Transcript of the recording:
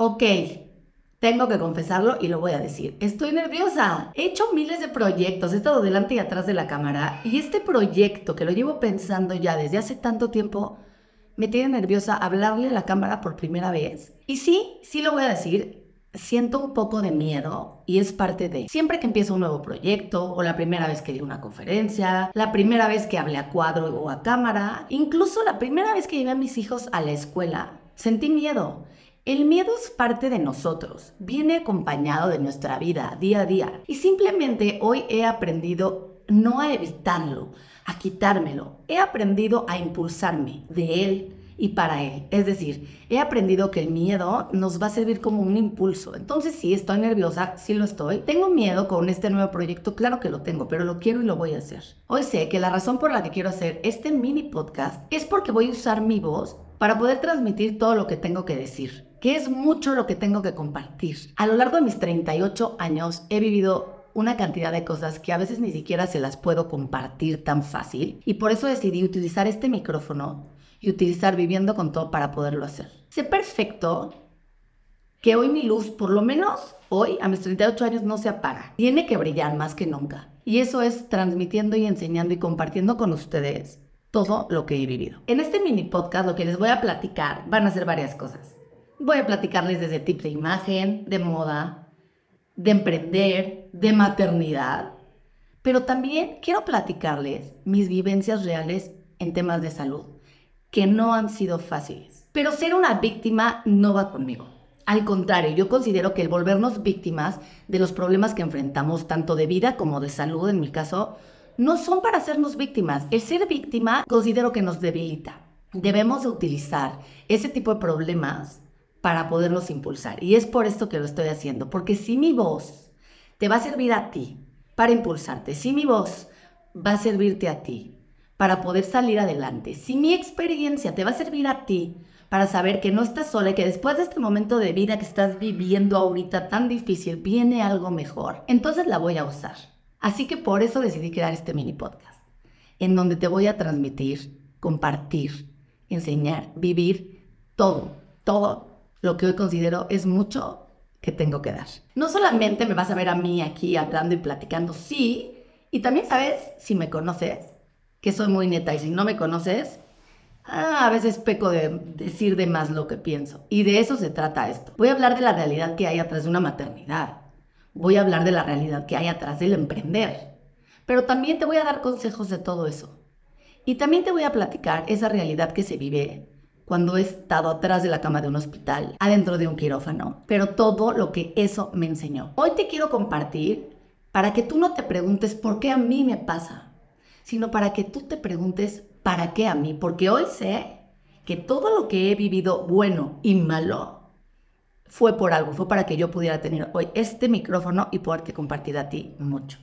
Ok, tengo que confesarlo y lo voy a decir. Estoy nerviosa. He hecho miles de proyectos, he estado delante y atrás de la cámara y este proyecto que lo llevo pensando ya desde hace tanto tiempo me tiene nerviosa hablarle a la cámara por primera vez. Y sí, sí lo voy a decir, siento un poco de miedo y es parte de siempre que empiezo un nuevo proyecto o la primera vez que di una conferencia, la primera vez que hablé a cuadro o a cámara, incluso la primera vez que llevé a mis hijos a la escuela, sentí miedo. El miedo es parte de nosotros, viene acompañado de nuestra vida día a día y simplemente hoy he aprendido no a evitarlo, a quitármelo, he aprendido a impulsarme de él y para él. Es decir, he aprendido que el miedo nos va a servir como un impulso. Entonces, sí, estoy nerviosa, sí lo estoy. Tengo miedo con este nuevo proyecto, claro que lo tengo, pero lo quiero y lo voy a hacer. Hoy sé que la razón por la que quiero hacer este mini podcast es porque voy a usar mi voz para poder transmitir todo lo que tengo que decir que es mucho lo que tengo que compartir. A lo largo de mis 38 años he vivido una cantidad de cosas que a veces ni siquiera se las puedo compartir tan fácil y por eso decidí utilizar este micrófono y utilizar viviendo con todo para poderlo hacer. Sé perfecto que hoy mi luz, por lo menos hoy a mis 38 años, no se apaga. Tiene que brillar más que nunca. Y eso es transmitiendo y enseñando y compartiendo con ustedes todo lo que he vivido. En este mini podcast lo que les voy a platicar van a ser varias cosas. Voy a platicarles desde tips de imagen, de moda, de emprender, de maternidad, pero también quiero platicarles mis vivencias reales en temas de salud, que no han sido fáciles. Pero ser una víctima no va conmigo. Al contrario, yo considero que el volvernos víctimas de los problemas que enfrentamos, tanto de vida como de salud en mi caso, no son para hacernos víctimas. El ser víctima considero que nos debilita. Debemos utilizar ese tipo de problemas para poderlos impulsar. Y es por esto que lo estoy haciendo, porque si mi voz te va a servir a ti para impulsarte, si mi voz va a servirte a ti para poder salir adelante, si mi experiencia te va a servir a ti para saber que no estás sola y que después de este momento de vida que estás viviendo ahorita tan difícil viene algo mejor, entonces la voy a usar. Así que por eso decidí crear este mini podcast, en donde te voy a transmitir, compartir, enseñar, vivir todo, todo lo que hoy considero es mucho que tengo que dar. No solamente me vas a ver a mí aquí hablando y platicando, sí, y también sabes, si me conoces, que soy muy neta, y si no me conoces, ah, a veces peco de decir de más lo que pienso. Y de eso se trata esto. Voy a hablar de la realidad que hay atrás de una maternidad. Voy a hablar de la realidad que hay atrás del emprender. Pero también te voy a dar consejos de todo eso. Y también te voy a platicar esa realidad que se vive cuando he estado atrás de la cama de un hospital, adentro de un quirófano, pero todo lo que eso me enseñó. Hoy te quiero compartir para que tú no te preguntes por qué a mí me pasa, sino para que tú te preguntes para qué a mí, porque hoy sé que todo lo que he vivido bueno y malo fue por algo, fue para que yo pudiera tener hoy este micrófono y poderte compartir a ti mucho.